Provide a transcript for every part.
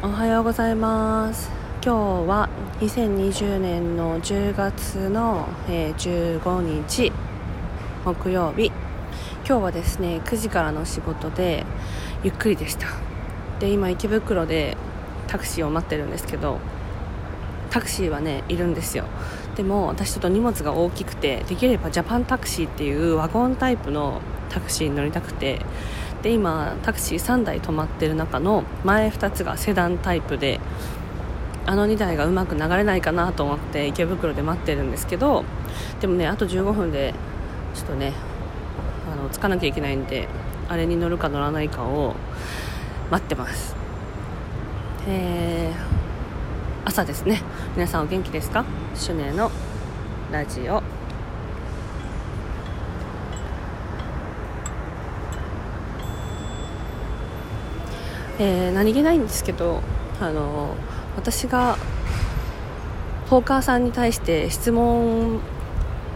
おはようございます。今日は2020年の10月の、え、15日木曜日。今日はですね9時からの仕事でゆっくりでした。で今池袋でタクシーを待ってるんですけどタクシーはねいるんですよ。でも私ちょっと荷物が大きくてできればジャパンタクシーっていうワゴンタイプのタクシーに乗りたくてで今タクシー3台止まってる中の前2つがセダンタイプであの2台がうまく流れないかなと思って池袋で待ってるんですけどでもねあと15分でちょっとねあの着かなきゃいけないんであれに乗るか乗らないかを待ってます。えー、朝ですね。皆さんお元気ですか？シュネのラジオ。えー、何気ないんですけどあの私がポーカーさんに対して質問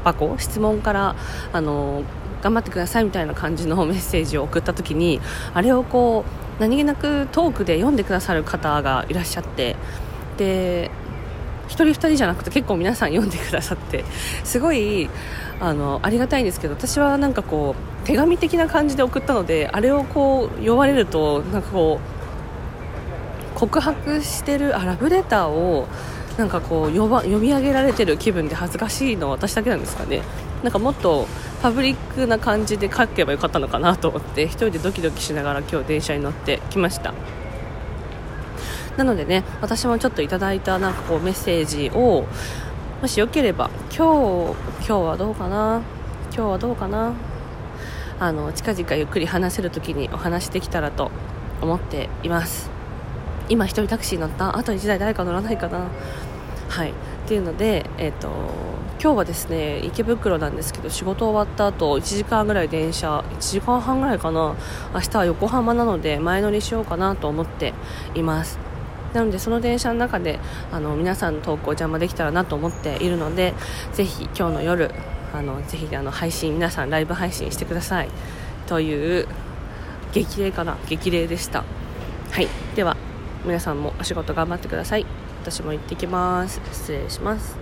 箱質問からあの頑張ってくださいみたいな感じのメッセージを送った時にあれをこう何気なくトークで読んでくださる方がいらっしゃってで1人2人じゃなくて結構皆さん読んでくださってすごいあのありがたいんですけど私はなんかこう手紙的な感じで送ったのであれをこう読まれるとなんかこう告白してるあラブレターをなんかこう読ば読み上げられてる気分で恥ずかしいのは私だけなんですかね。なんかもっとパブリックな感じで書けばよかったのかなと思って1人でドキドキしながら今日電車に乗ってきました。なのでね私もちょっといただいたなんかこうメッセージをもしよければ今日今日はどうかな？今日はどうかな？あの近々ゆっくり話せる時にお話できたらと思っています。今1人タクシー乗った？あと1台誰か乗らないかな？はい。っていうので、えーと、今日はですね池袋なんですけど仕事終わった後1時間ぐらい電車1時間半ぐらいかな？明日は横浜なので前乗りしようかなと思っています。なのでその電車の中であの皆さんの投稿邪魔できたらなと思っているのでぜひ今日の夜あのぜひあの配信皆さんライブ配信してください。という激励かな？激励でした。はい。では皆さんもお仕事頑張ってください。私も行ってきます。失礼します。